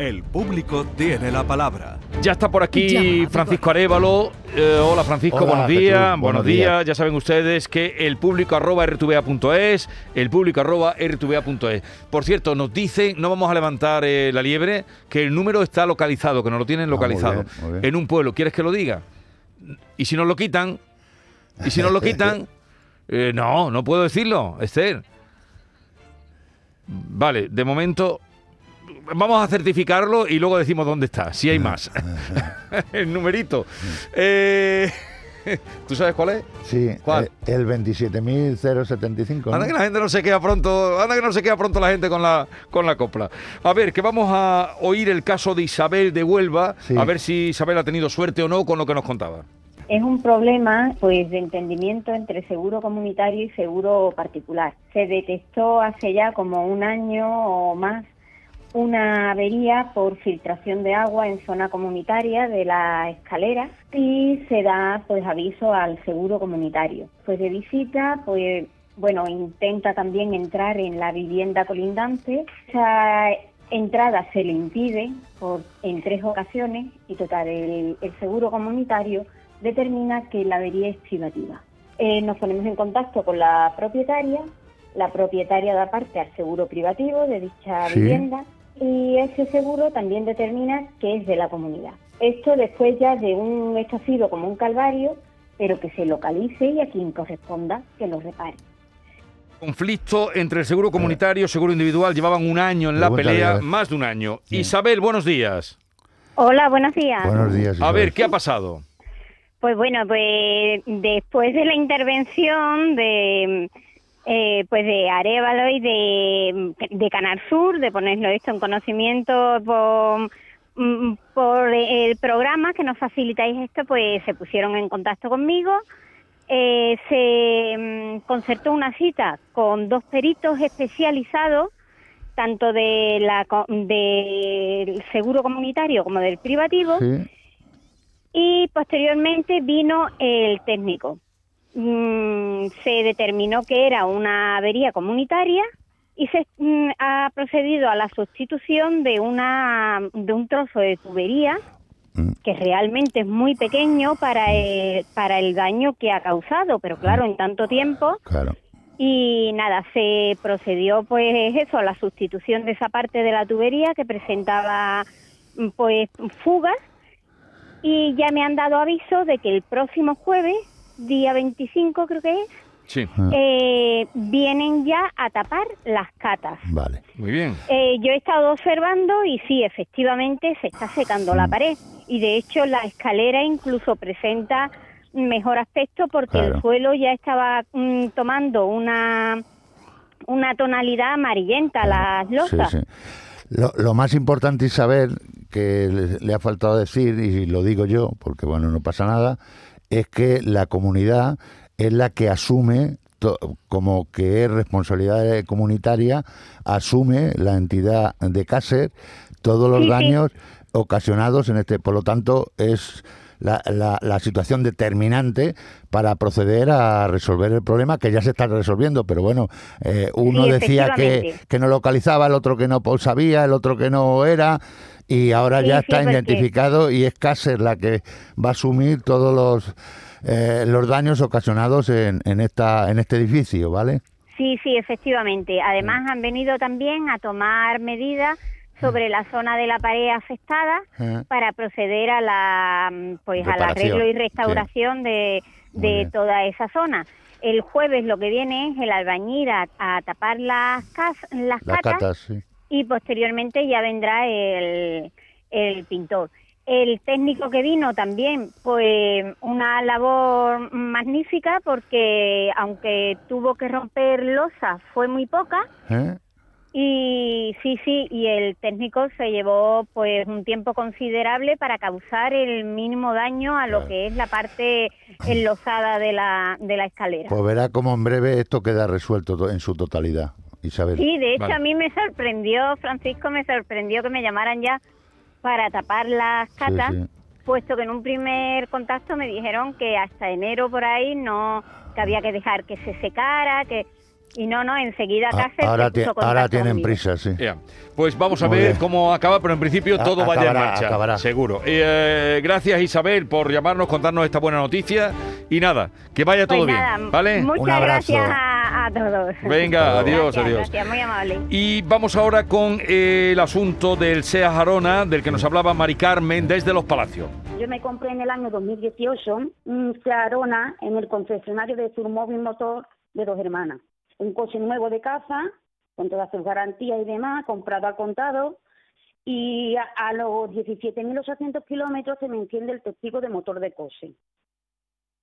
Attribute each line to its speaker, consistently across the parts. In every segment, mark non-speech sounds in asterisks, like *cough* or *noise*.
Speaker 1: El público tiene la palabra.
Speaker 2: Ya está por aquí Francisco Arevalo. Eh, hola Francisco, buenos días. buenos, días. Ya saben ustedes que el público arroba rtva.es, el público arroba rtva.es. Por cierto, nos dicen, no vamos a levantar eh, la liebre, que el número está localizado, que nos lo tienen ah, localizado en un pueblo. ¿Quieres que lo diga? Y si nos lo quitan, y si nos lo quitan, *laughs* eh, no, no puedo decirlo, Esther. Vale, de momento vamos a certificarlo y luego decimos dónde está, si hay más. *laughs* *laughs* el numerito. Eh, *laughs* ¿Tú sabes cuál es?
Speaker 3: Sí, ¿Cuál? Eh, el 27.075.
Speaker 2: Anda que la gente no se queda pronto, anda que no se queda pronto la gente con la, con la copla. A ver, que vamos a oír el caso de Isabel de Huelva, a ver si Isabel ha tenido suerte o no con lo que nos contaba.
Speaker 4: Es un problema pues de entendimiento entre seguro comunitario y seguro particular. Se detectó hace ya como un año o más una avería por filtración de agua en zona comunitaria de la escalera y se da pues aviso al seguro comunitario. Pues de visita, pues bueno, intenta también entrar en la vivienda colindante. Esa entrada se le impide por, en tres ocasiones y total, el, seguro comunitario determina que la avería es privativa. Eh, nos ponemos en contacto con la propietaria, la propietaria da parte al seguro privativo de dicha vivienda y ese seguro también determina que es de la comunidad. Esto después ya de un hecho ha sido como un calvario, pero que se localice y a quien corresponda que lo repare.
Speaker 2: Conflicto entre el seguro comunitario y el seguro individual. Llevaban un año en la pelea, más de un año. Isabel, buenos días.
Speaker 4: Hola, buenos días.
Speaker 3: Buenos días.
Speaker 2: A ver, ¿qué ha pasado?
Speaker 4: Pues bueno, pues después de la intervención de eh, pues de Arevalo y de, de Canal Sur, de ponerlo esto en conocimiento por, mm, por el programa que nos facilitáis esto, pues se pusieron en contacto conmigo. Eh, se mm, concertó una cita con dos peritos especializados, tanto de la, del seguro comunitario como del privativo, y posteriormente vino el técnico. Mm, se determinó que era una avería comunitaria y se mm, ha procedido a la sustitución de una de un trozo de tubería mm. que realmente es muy pequeño para el, para el daño que ha causado, pero claro, en tanto tiempo. Y nada, se procedió pues eso, a la sustitución de esa parte de la tubería que presentaba pues fugas y ya me han dado aviso de que el próximo jueves día 25 creo que es,
Speaker 2: sí.
Speaker 4: eh, vienen ya a tapar las catas.
Speaker 2: Vale, muy bien.
Speaker 4: Eh, yo he estado observando y sí, efectivamente se está secando la mm. pared y de hecho la escalera incluso presenta mejor aspecto porque el suelo ya estaba mm, tomando una una tonalidad amarillenta las losas.
Speaker 3: Lo, lo, más importante es saber que le, le, ha faltado decir y lo digo yo porque bueno no pasa nada es que la comunidad es la que asume como que es responsabilidad comunitaria, asume la entidad de Cáceres todos los daños ocasionados en este. Por lo tanto, es la, la, situación determinante para proceder a resolver el problema que ya se está resolviendo. Pero bueno, eh, uno decía que, que no localizaba, el otro que no sabía, el otro que no era y ahora ya está identificado y es Cáceres la que va a asumir todos los eh, los daños ocasionados en, en esta en este edificio, ¿vale?
Speaker 4: Sí, sí, efectivamente. Además han venido también a tomar medidas sobre la zona de la pared afectada para proceder a la pues al arreglo y restauración de, de toda esa zona. El jueves lo que viene es el albañil a, tapar las, las, catas, sí y posteriormente ya vendrá el, el pintor. El técnico que vino también, pues una labor magnífica porque aunque tuvo que romper losa fue muy poca. ¿Eh? Y sí, sí, y el técnico se llevó pues un tiempo considerable para causar el mínimo daño a lo que es la parte enlosada de la, de la escalera.
Speaker 3: Pues verá cómo en breve esto queda resuelto en su totalidad. Isabel.
Speaker 4: Sí, de hecho a mí me sorprendió, Francisco, me sorprendió que me llamaran ya para tapar las catas, puesto que en un primer contacto me dijeron que hasta enero por ahí no, que había que dejar que se secara, que Y no, no, enseguida
Speaker 3: Ah,
Speaker 4: Cáceres
Speaker 3: ahora,
Speaker 4: se
Speaker 3: ti-
Speaker 4: puso
Speaker 3: ahora
Speaker 4: contacto
Speaker 3: tienen prisa, sí.
Speaker 2: Pues vamos a
Speaker 3: Muy
Speaker 2: ver
Speaker 3: bien.
Speaker 2: cómo acaba, pero en principio
Speaker 3: A-
Speaker 2: todo vaya en marcha.
Speaker 3: acabará.
Speaker 2: Seguro. Eh, gracias Isabel por llamarnos, contarnos esta buena noticia. Y nada, que vaya
Speaker 4: Pues
Speaker 2: todo bien.
Speaker 4: nada,
Speaker 2: ¿Vale?
Speaker 4: Muchas
Speaker 3: Un abrazo.
Speaker 4: gracias a, a todos.
Speaker 2: Venga, adiós,
Speaker 4: Gracias,
Speaker 2: adiós.
Speaker 4: Gracias, muy amable.
Speaker 2: Y vamos ahora con eh, el asunto del SEA Jarona, del que nos hablaba Mari Carmen desde Los Palacios.
Speaker 5: Yo me compré en el año 2018 un Seat Arona en el concesionario de Surmóvil Motor de Dos Hermanas. Un coche nuevo de casa, con todas sus garantías y demás, comprado al contado. Y a, a los 17.800 kilómetros se me enciende el testigo de motor de coche.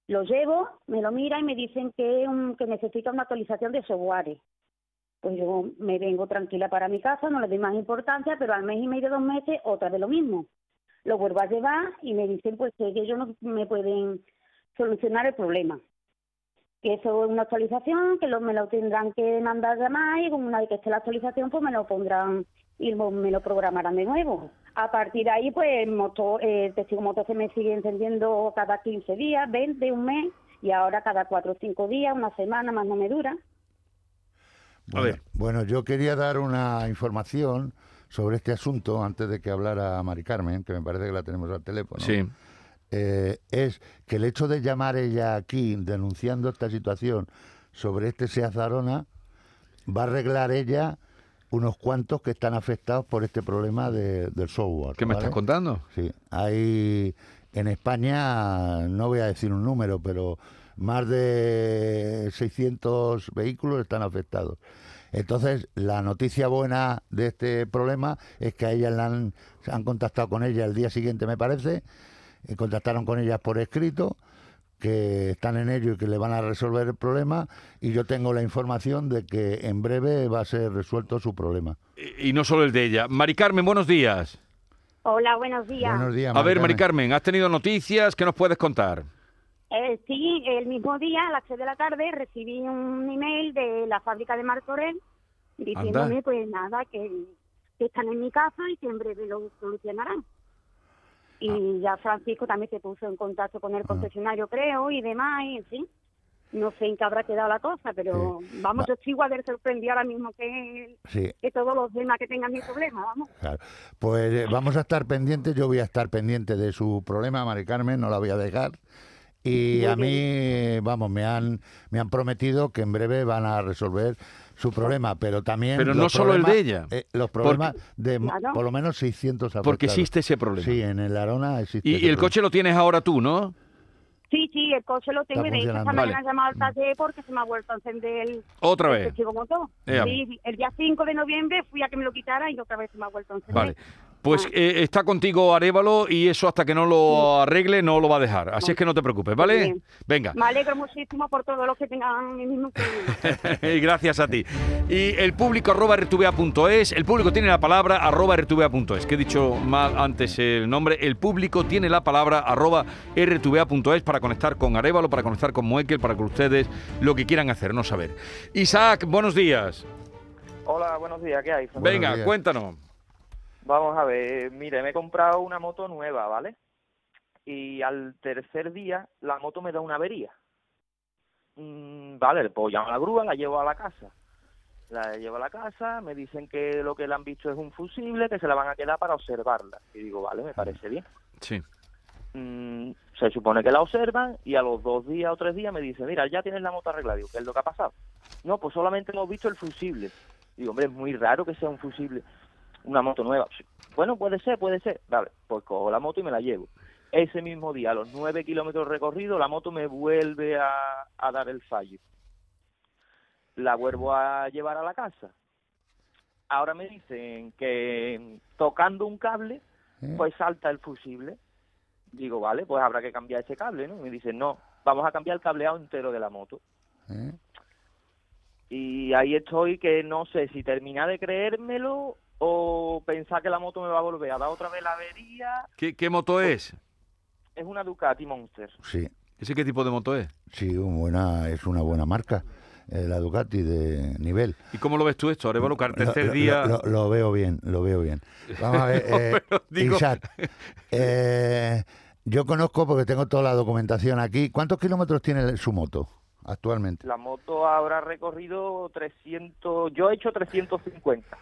Speaker 5: Lo llevo, me lo mira y me dicen que, que necesita una actualización de software. Pues yo me vengo tranquila para mi casa, no le doy más importancia, pero al mes y medio, dos meses, otra vez lo mismo lo vuelvo a llevar y me dicen pues que ellos no me pueden solucionar el problema. Que eso es una actualización, que lo, me lo tendrán que mandar llamar y una vez que esté la actualización pues me lo pondrán y me lo programarán de nuevo. A partir de ahí pues el motor, eh, el testigo motor se me sigue encendiendo cada 15 días, 20, un mes y ahora cada 4 o 5 días, una semana más no me dura.
Speaker 2: A ver.
Speaker 3: Bueno, yo quería dar una información sobre este asunto antes de que hablara Mari Carmen, que me parece que la tenemos al teléfono.
Speaker 2: Sí.
Speaker 3: Eh, es que el hecho de llamar ella aquí denunciando esta situación sobre este Seat Arona va a arreglar ella unos cuantos que están afectados por este problema de- del software.
Speaker 2: ¿Qué me
Speaker 3: ¿vale?
Speaker 2: estás contando?
Speaker 3: Sí, hay en España, no voy a decir un número, pero más de 600 vehículos están afectados. Entonces, la noticia buena de este problema es que a ellas la han, se han contactado con ella el día siguiente, me parece, y contactaron con ellas por escrito, que están en ello y que le van a resolver el problema, y yo tengo la información de que en breve va a ser resuelto su problema.
Speaker 2: Y y no solo el de ella. Mari Carmen, buenos días.
Speaker 5: Hola, buenos días.
Speaker 3: Buenos días,
Speaker 2: A ver, Mari
Speaker 3: Carmen.
Speaker 2: Carmen, ¿has tenido noticias? ¿Qué nos puedes contar?
Speaker 5: Eh, sí, el mismo día, a las 6 de la tarde, recibí un email de la fábrica de Martorell diciéndome,
Speaker 2: Anda.
Speaker 5: pues nada, que, que están en mi casa y que en breve lo solucionarán. Y
Speaker 2: Ah.
Speaker 5: ya Francisco también se puso en contacto con el concesionario, creo, y demás, y en fin. No sé en qué habrá quedado la cosa, pero vamos,
Speaker 3: Va-
Speaker 5: yo estoy igual de sorprendida ahora mismo que,
Speaker 3: Sí,
Speaker 5: que todos los demás que tengan mi problema, vamos.
Speaker 3: Claro. Pues eh, vamos a estar pendientes, yo voy a estar pendiente de su problema, Mari Carmen, no la voy a dejar. Y
Speaker 5: Muy
Speaker 3: a mí, vamos, me han, me han prometido que en breve van a resolver su problema, pero también...
Speaker 2: Pero no solo el de ella.
Speaker 3: eh, los problemas de mo-
Speaker 5: Claro.
Speaker 3: por lo menos 600 afectados.
Speaker 2: Porque existe ese problema.
Speaker 3: Sí, en el Arona existe
Speaker 2: Y,
Speaker 3: ese
Speaker 2: y el
Speaker 3: problema.
Speaker 2: coche lo tienes ahora tú, ¿no?
Speaker 5: Sí, sí, el coche lo tengo y de hecho esta
Speaker 3: funcionando.
Speaker 5: mañana he llamado al taller porque se me ha vuelto a encender el,
Speaker 2: Otra
Speaker 5: el
Speaker 2: vez.
Speaker 5: motor.
Speaker 2: Ea.
Speaker 5: Sí, el día 5 de noviembre fui a que me lo quitara y otra vez se me ha vuelto a encender.
Speaker 2: Vale. Pues
Speaker 5: Ah.
Speaker 2: eh, está contigo Arevalo y eso hasta que no lo arregle no lo va a dejar. Así es que no te preocupes, ¿vale?
Speaker 5: bien.
Speaker 2: Venga.
Speaker 5: Me alegro muchísimo por todos los que tengan el mismo problema. *laughs*
Speaker 2: y gracias a ti. Y el público arroba rtva.es, el público tiene la palabra arroba rtva.es, que he dicho mal antes el nombre, el público tiene la palabra arroba rtva.es para conectar con Arevalo, para conectar con Muekel, para que ustedes lo que quieran hacer, no saber. Isaac, buenos días.
Speaker 6: Hola, buenos días, ¿qué hay?
Speaker 3: Buenos
Speaker 2: Venga,
Speaker 3: días.
Speaker 2: cuéntanos.
Speaker 6: Vamos a ver, mire, me he comprado una moto nueva, ¿vale? Y al tercer día la moto me da una avería. Mm, vale, le puedo llamar a la grúa, la llevo a la casa. La llevo a la casa, me dicen que lo que le han visto es un fusible, que se la van a quedar para observarla. Y digo, vale, me parece bien.
Speaker 2: Sí.
Speaker 6: Mm, se supone que la observan y a los dos días o tres días me dicen, mira, ya tienes la moto arreglada. Digo, ¿qué es lo que ha pasado? No, pues solamente hemos visto el fusible. Digo, hombre, es muy raro que sea un fusible, una moto nueva. Bueno, puede ser, puede ser. Vale, pues cojo la moto y me la llevo. Ese mismo día, a los nueve kilómetros recorridos, la moto me vuelve a, a dar el fallo. La vuelvo a llevar a la casa. Ahora me dicen que tocando un cable,
Speaker 3: ¿Eh?
Speaker 6: pues salta el fusible. Digo, vale, pues habrá que cambiar ese cable, ¿no? Y me dicen, no, vamos a cambiar el cableado entero de la moto.
Speaker 3: ¿Eh?
Speaker 6: Y ahí estoy que no sé si terminar de creérmelo o pensar que la moto me va a volver a dar otra vez la avería.
Speaker 2: ¿Qué, qué moto es?
Speaker 6: Es una Ducati Monster.
Speaker 3: Sí,
Speaker 2: ¿Ese qué tipo de moto es?
Speaker 3: sí, un buena, es una buena marca, eh, la Ducati de nivel.
Speaker 2: ¿Y cómo lo ves tú esto, Arevalo? Que tercer
Speaker 3: lo-
Speaker 2: día...
Speaker 3: Lo, lo veo bien, lo veo bien. Vamos a ver, *laughs* eh,
Speaker 2: digo-
Speaker 3: Isaac, eh, yo conozco porque tengo toda la documentación aquí. ¿Cuántos kilómetros tiene su moto actualmente?
Speaker 6: La moto habrá recorrido 300, yo he hecho 350.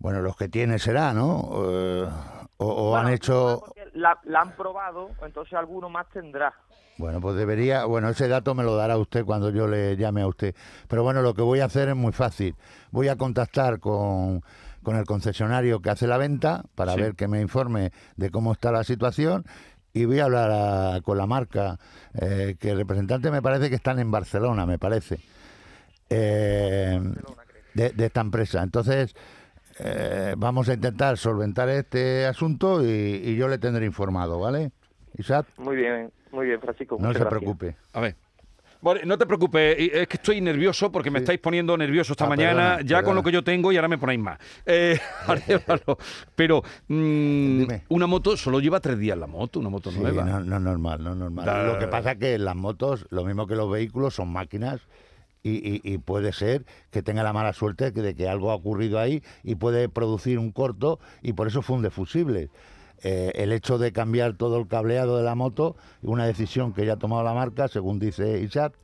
Speaker 3: Bueno, los que tiene será, ¿no? Eh, o o han hecho...
Speaker 6: La, la han probado, entonces alguno más tendrá.
Speaker 3: Bueno, pues debería, bueno, ese dato me lo dará usted cuando yo le llame a usted. Pero bueno, lo que voy a hacer es muy fácil. Voy a contactar con, con el concesionario que hace la venta para
Speaker 2: Sí.
Speaker 3: ver que me informe de cómo está la situación y voy a hablar a- con la marca, eh, que el representante me parece que están en Barcelona, me parece, eh, de, de esta empresa. Entonces, eh, vamos a intentar solventar este asunto y, y yo le tendré informado, ¿vale? Isaac,
Speaker 6: Muy bien, muy bien, Francisco.
Speaker 3: no se
Speaker 6: gracias.
Speaker 3: preocupe.
Speaker 2: A ver. Bueno, no te preocupes, es que estoy nervioso porque me estáis poniendo nervioso esta
Speaker 3: Ah,
Speaker 2: mañana,
Speaker 3: perdona,
Speaker 2: ya con lo que yo tengo y ahora me ponéis más. Eh, *laughs* pero mm,
Speaker 3: Dime.
Speaker 2: una moto solo lleva tres días la moto, una moto
Speaker 3: Sí,
Speaker 2: nueva.
Speaker 3: no, no es normal, no es normal.
Speaker 2: Da-
Speaker 3: Lo que pasa es que las motos, lo mismo que los vehículos, son máquinas y, puede ser que tenga la mala suerte de que algo ha ocurrido ahí y puede producir un corto y por eso funde fusibles. Eh, el hecho de cambiar todo el cableado de la moto, una decisión que ya ha tomado la marca, según dice Isaac,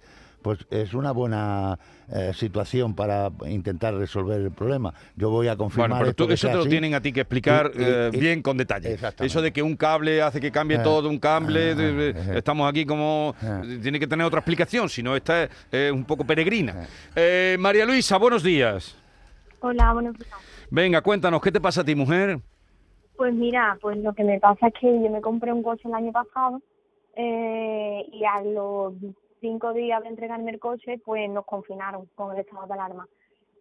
Speaker 3: pues es una buena eh, situación para intentar resolver el problema. Yo voy a confirmar
Speaker 2: Bueno, pero
Speaker 3: esto
Speaker 2: tú-
Speaker 3: que
Speaker 2: eso te lo
Speaker 3: así.
Speaker 2: tienen a ti que explicar
Speaker 3: Y- y-
Speaker 2: eh,
Speaker 3: y-
Speaker 2: bien con detalle. Eso de que un cable hace que cambie
Speaker 3: Eh,
Speaker 2: todo, un cable,
Speaker 3: eh,
Speaker 2: de- de-
Speaker 3: eh,
Speaker 2: estamos aquí como...
Speaker 3: eh.
Speaker 2: Tiene que tener otra explicación, si no esta es eh, un poco peregrina. Eh, María Luisa, buenos días.
Speaker 7: Hola, buenos días.
Speaker 2: Venga, cuéntanos, ¿qué te pasa a ti, mujer?
Speaker 7: Pues mira, pues lo que me pasa es que yo me compré un coche el año pasado eh, y a los cinco días de entregarme el coche, pues nos confinaron con el estado de alarma.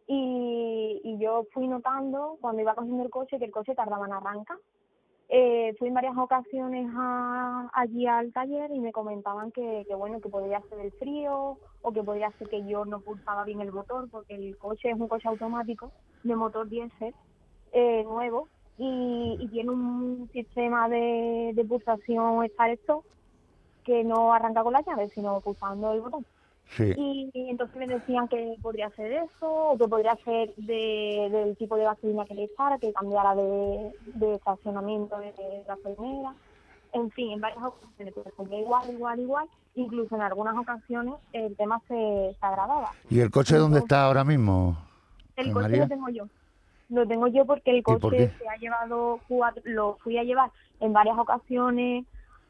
Speaker 7: Y, y yo fui notando cuando iba cogiendo el coche que el coche tardaba en arrancar. Eh, fui en varias ocasiones a- allí al taller y me comentaban que, que bueno que podía ser el frío o que podía ser que yo no pulsaba bien el motor porque el coche es un coche automático de motor diésel eh, nuevo y, y tiene un sistema de, de pulsación start stop que no arranca con la llave sino pulsando el botón
Speaker 3: Sí.
Speaker 7: y, y entonces me decían que podría ser eso o que podría ser de, del tipo de gasolina que le echara que cambiara de, de estacionamiento de, gasolinera en fin en varias ocasiones pues fue igual igual igual incluso en algunas ocasiones el tema se, se agravaba
Speaker 3: ¿Y el coche dónde está ahora mismo?
Speaker 7: el
Speaker 3: ¿Eh,
Speaker 7: coche
Speaker 3: María?
Speaker 7: lo tengo yo. Lo tengo yo porque el
Speaker 3: por
Speaker 7: coche se ha llevado lo fui a llevar en varias ocasiones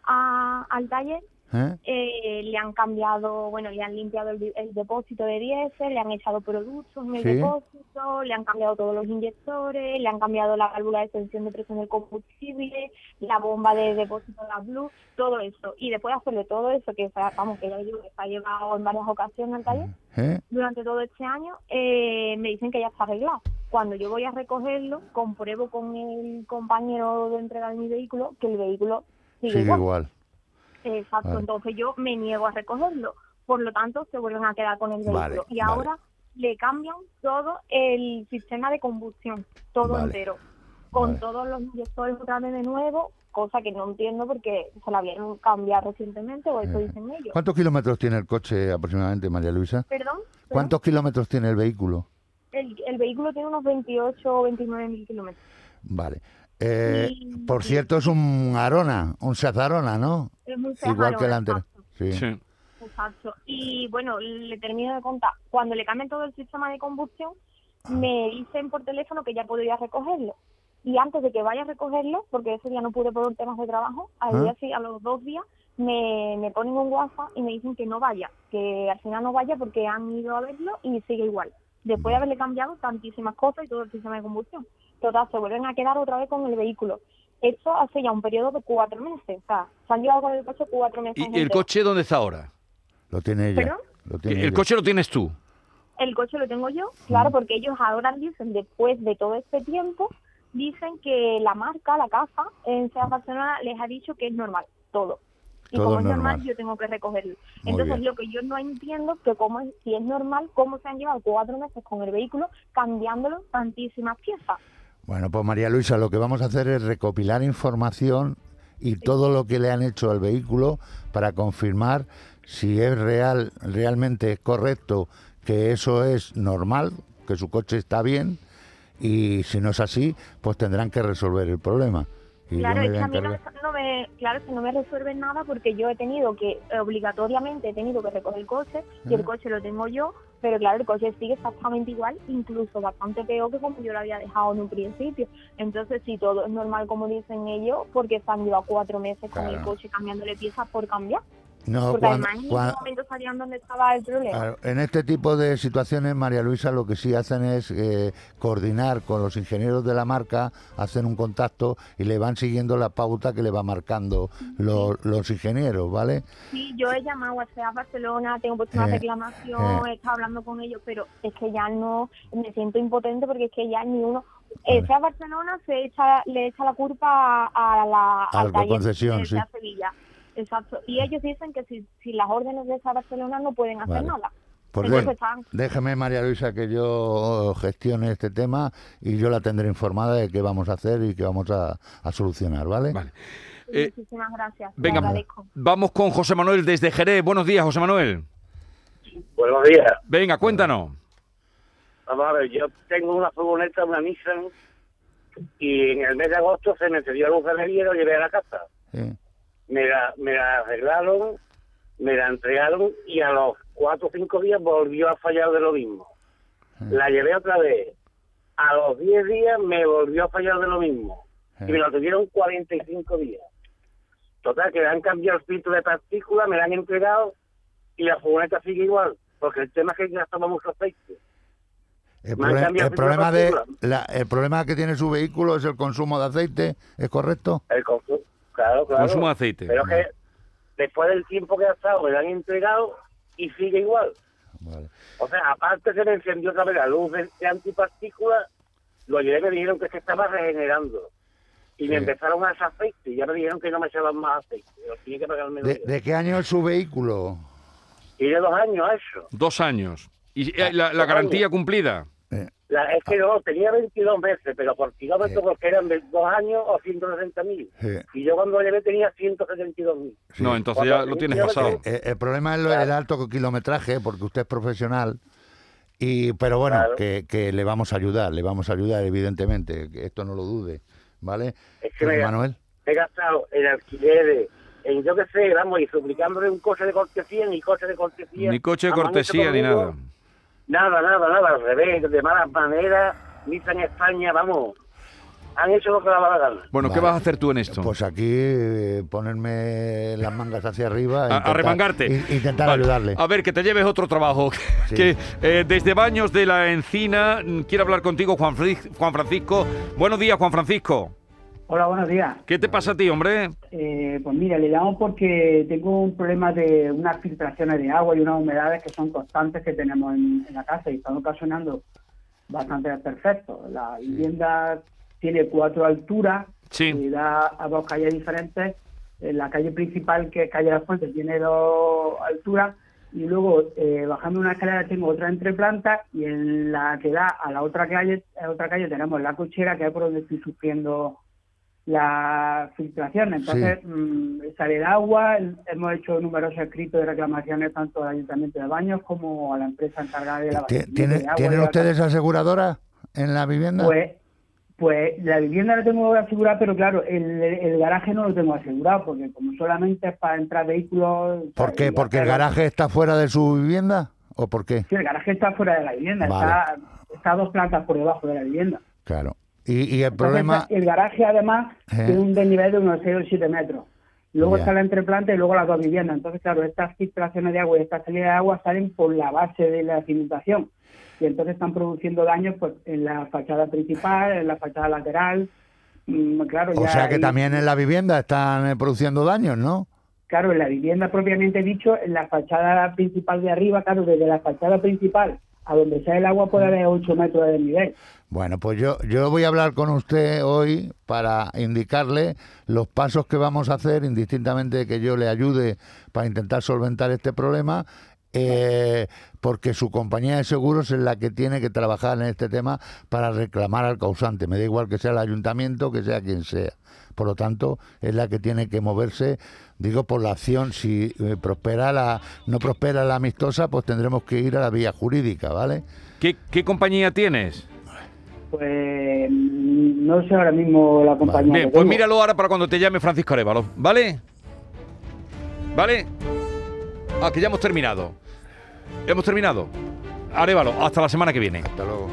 Speaker 7: a, al taller.
Speaker 3: ¿Eh?
Speaker 7: Eh, le han cambiado, bueno, le han limpiado el, depósito de diésel, le han echado productos en el
Speaker 3: Sí.
Speaker 7: depósito, le han cambiado todos los inyectores, le han cambiado la válvula de extensión de presión del combustible, la bomba de depósito de la Blue, todo eso. Y después de hacerle todo eso, que vamos, que ya digo que se ha llevado en varias ocasiones al taller,
Speaker 3: ¿Eh?
Speaker 7: durante todo este año, eh, me dicen que ya está arreglado. Cuando yo voy a recogerlo, compruebo con el compañero de entrega de mi vehículo que el vehículo sigue,
Speaker 3: Sigue
Speaker 7: igual.
Speaker 3: igual.
Speaker 7: Exacto,
Speaker 3: Vale.
Speaker 7: entonces yo me niego a recogerlo. Por lo tanto, se vuelven a quedar con el vehículo.
Speaker 3: Vale,
Speaker 7: y
Speaker 3: vale.
Speaker 7: ahora le cambian todo el sistema de combustión, todo entero, con todos los inyectores otra vez de nuevo, cosa que no entiendo porque se la vieron cambiar recientemente, o eso
Speaker 3: Eh.
Speaker 7: dicen ellos.
Speaker 3: ¿Cuántos kilómetros tiene el coche aproximadamente, María Luisa?
Speaker 7: ¿Perdón? ¿Perdón?
Speaker 3: ¿Cuántos kilómetros tiene el vehículo?
Speaker 7: El, el vehículo tiene unos 28 o 29 mil kilómetros.
Speaker 3: Vale. Eh, por cierto, es un Arona, un Seat Arona, ¿no?
Speaker 7: Es muy Seat
Speaker 3: Igual que el anterior.
Speaker 7: exacto.
Speaker 3: Sí.
Speaker 2: Sí.
Speaker 7: Exacto. Y bueno, le termino de contar. Cuando le cambien todo el sistema de combustión, me dicen por teléfono que ya puedo ir a recogerlo. Y antes de que vaya a recogerlo, porque ese día no pude por temas de trabajo, al
Speaker 3: Ah.
Speaker 7: día sí, a los dos días me, me ponen un WhatsApp y me dicen que no vaya, que al final no vaya porque han ido a verlo y sigue igual. Después de haberle cambiado tantísimas cosas y todo el sistema de combustión. Total, se vuelven a quedar otra vez con el vehículo. Esto hace ya un periodo de cuatro meses. O sea, se han llevado con el coche cuatro meses.
Speaker 2: ¿Y el coche dónde está ahora?
Speaker 3: Lo tiene ella.
Speaker 7: ¿Perdón?
Speaker 3: Lo
Speaker 2: Que
Speaker 3: tiene
Speaker 2: El
Speaker 3: ella.
Speaker 2: coche lo tienes tú.
Speaker 7: El coche lo tengo yo, claro, porque ellos ahora dicen, después de todo este tiempo, dicen que la marca, la casa, en Seat Barcelona les ha dicho que es normal, todo. Y
Speaker 3: Todo
Speaker 7: como es normal,
Speaker 3: normal.
Speaker 7: yo tengo que recogerlo.
Speaker 3: Muy
Speaker 7: Entonces,
Speaker 3: bien.
Speaker 7: lo que yo no entiendo es que como es, si es normal, cómo se han llevado cuatro meses con el vehículo cambiándolo tantísimas piezas.
Speaker 3: Bueno, pues María Luisa, lo que vamos a hacer es recopilar información y todo lo que le han hecho al vehículo para confirmar si es real, realmente es correcto que eso es normal, que su coche está bien y si no es así, pues tendrán que resolver el problema. Y
Speaker 7: claro, es que
Speaker 3: a
Speaker 7: mí no me, no claro, que no me resuelven nada porque yo he tenido que, obligatoriamente he tenido que recoger el coche y el
Speaker 3: Ah.
Speaker 7: coche lo tengo yo, pero claro, el coche sigue exactamente igual, incluso bastante peor que como yo lo había dejado en un principio. Entonces, si todo es normal como dicen ellos, porque han llevado cuatro meses con el coche cambiándole piezas por cambiar.
Speaker 3: No,
Speaker 7: porque
Speaker 3: cuando-
Speaker 7: además en
Speaker 3: cuan-
Speaker 7: ningún momento sabían dónde estaba el problema.
Speaker 3: Claro, en este tipo de situaciones, María Luisa, lo que sí hacen es eh, coordinar con los ingenieros de la marca, hacen un contacto y le van siguiendo la pauta que le va marcando los, los ingenieros, ¿vale?
Speaker 7: Sí, yo he llamado a SEA Barcelona, tengo puesto una
Speaker 3: Eh,
Speaker 7: reclamación,
Speaker 3: eh.
Speaker 7: he estado hablando con ellos, pero es que ya no, me siento impotente porque es que ya ni uno... Eh, SEA Barcelona se echa, le echa la culpa a, a la
Speaker 3: A la concesión,
Speaker 7: de
Speaker 3: sí.
Speaker 7: Sevilla. Exacto. Y ellos dicen que si, si las órdenes de SEA Barcelona no pueden hacer
Speaker 3: Vale.
Speaker 7: nada.
Speaker 3: Pues
Speaker 7: están-
Speaker 3: déjeme, María Luisa, que yo gestione este tema y yo la tendré informada de qué vamos a hacer y qué vamos a, a solucionar, ¿vale?
Speaker 2: Vale. Eh,
Speaker 7: Muchísimas gracias.
Speaker 2: Venga, vamos con José Manuel desde Jerez. Buenos días, José Manuel.
Speaker 8: Buenos días.
Speaker 2: Venga, cuéntanos.
Speaker 8: Vamos a ver, yo tengo una furgoneta, una Nissan, y en el mes de agosto se me cedió luz de energía y lo llevé a la casa.
Speaker 3: Sí.
Speaker 8: Me la, me la arreglaron, me la entregaron y a los cuatro o cinco días volvió a fallar de lo mismo. La llevé otra vez. A los 10 días me volvió a fallar de lo mismo. Y me lo tuvieron 45 días. Total, que le han cambiado el filtro de partículas, me la han entregado y la furgoneta sigue igual. Porque el tema es que gastamos mucho aceite.
Speaker 3: El,
Speaker 8: Me han
Speaker 3: prole-
Speaker 8: cambiado
Speaker 3: el problema de, la- el problema que tiene su vehículo es el consumo de aceite, ¿es correcto?
Speaker 8: El consumo, claro, claro.
Speaker 2: Consumo de aceite.
Speaker 8: Pero que después del tiempo que ha estado me la han entregado y sigue igual.
Speaker 3: Vale.
Speaker 8: O sea, aparte se me encendió otra vez la luz de, de antipartículas, lo llevé y me dijeron que se estaba regenerando. Y me empezaron a hacer aceite y ya me dijeron que no me echaban más aceite. Pero tiene que pagarme
Speaker 3: ¿De, de qué año es su vehículo?
Speaker 8: Y de dos años eso.
Speaker 2: Dos años. ¿Y eh, la, la garantía cumplida?
Speaker 8: La, es que no, tenía 22 meses, pero por kilómetro
Speaker 3: Sí.
Speaker 8: porque eran de dos años o 160 mil.
Speaker 3: Sí.
Speaker 8: Y yo cuando llevé tenía 172 mil.
Speaker 2: No, entonces ya lo tienes pasado.
Speaker 3: Eh, el problema es lo- el alto kilometraje, porque usted es profesional. Y, pero bueno,
Speaker 8: Claro.
Speaker 3: que, que le vamos a ayudar, le vamos a ayudar, evidentemente, que esto no lo dude, ¿vale?
Speaker 8: Es que me-
Speaker 3: Manuel.
Speaker 8: he gastado en alquileres, en yo qué sé, vamos, y suplicándole un coche de cortesía, ni coche de cortesía.
Speaker 2: Ni coche de cortesía ni
Speaker 8: conmigo
Speaker 2: nada.
Speaker 8: Nada, nada, nada, al revés, de malas maneras, Nissan España, vamos, han hecho lo que les daba la gana.
Speaker 2: Bueno, ¿qué
Speaker 3: Vale.
Speaker 2: vas a hacer tú en esto?
Speaker 3: Pues aquí eh, ponerme las mangas hacia arriba. e
Speaker 2: A- a
Speaker 3: intentar-
Speaker 2: remangarte.
Speaker 3: in- Intentar
Speaker 2: Vale.
Speaker 3: ayudarle.
Speaker 2: A ver, que te lleves otro trabajo. *laughs*
Speaker 3: Sí.
Speaker 2: que eh, desde Baños de la Encina mm, quiero hablar contigo, Juan, Fri- Juan Francisco. Buenos días, Juan Francisco.
Speaker 9: Hola, buenos días.
Speaker 2: ¿Qué te pasa a ti, hombre?
Speaker 9: Eh, pues mira, le llamo porque tengo un problema de unas filtraciones de agua y unas humedades que son constantes que tenemos en, en la casa y están ocasionando bastante desperfectos. La vivienda tiene cuatro alturas
Speaker 2: Sí.
Speaker 9: y da a dos calles diferentes. En la calle principal, que es calle de la Fuente, tiene dos alturas y luego eh, bajando una escalera tengo otra entre plantas y en la que da a la otra calle, a otra calle tenemos la cochera que es por donde estoy sufriendo la filtración. Entonces, mm, sale el agua, hemos hecho numerosos escritos de reclamaciones tanto al Ayuntamiento de Baños como a la empresa encargada de la
Speaker 3: ¿Tie-
Speaker 9: abastecimiento
Speaker 3: tiene-
Speaker 9: de agua
Speaker 3: ¿Tienen
Speaker 9: la
Speaker 3: ustedes aseguradora en la vivienda?
Speaker 9: Pues, pues la vivienda la tengo asegurada, pero claro, el, el garaje no lo tengo asegurado porque como solamente es para entrar vehículos...
Speaker 3: ¿Por qué? ¿Porque el garaje está fuera de su vivienda? ¿O por qué?
Speaker 9: Sí, el garaje está fuera de la vivienda,
Speaker 3: Vale.
Speaker 9: está, está a dos plantas por debajo de la vivienda.
Speaker 3: Claro. Y, y el
Speaker 9: Entonces,
Speaker 3: problema...
Speaker 9: el garaje además
Speaker 3: Eh.
Speaker 9: tiene un desnivel de unos 6 o 7 metros. Luego
Speaker 3: Ya.
Speaker 9: está la entreplanta y luego las dos viviendas. Entonces, claro, estas filtraciones de agua y esta salida de agua salen por la base de la cimentación. Y entonces están produciendo daños pues, en la fachada principal, en la fachada lateral. Mm, claro,
Speaker 3: O
Speaker 9: ya
Speaker 3: sea que
Speaker 9: hay-
Speaker 3: también en la vivienda están eh, produciendo daños, ¿no?
Speaker 9: Claro, en la vivienda propiamente dicho, en la fachada principal de arriba, claro, desde la fachada principal a donde sale el agua puede haber 8 metros de desnivel.
Speaker 3: Bueno, pues yo, yo voy a hablar con usted hoy para indicarle los pasos que vamos a hacer, indistintamente de que yo le ayude para intentar solventar este problema, eh, porque su compañía de seguros es la que tiene que trabajar en este tema para reclamar al causante. Me da igual que sea el ayuntamiento, que sea quien sea. Por lo tanto, es la que tiene que moverse, digo, por la acción. Si eh, prospera la, no prospera la amistosa, pues tendremos que ir a la vía jurídica, ¿vale?
Speaker 2: ¿Qué, qué compañía tienes?
Speaker 9: Pues mm, no sé ahora mismo la compañía.
Speaker 2: Bien,
Speaker 9: que
Speaker 2: pues míralo ahora para cuando te llame Francisco Arevalo, ¿vale? ¿Vale? Ah, que ya hemos terminado. ¿Hemos terminado? Arevalo, hasta la semana que viene.
Speaker 3: Hasta luego.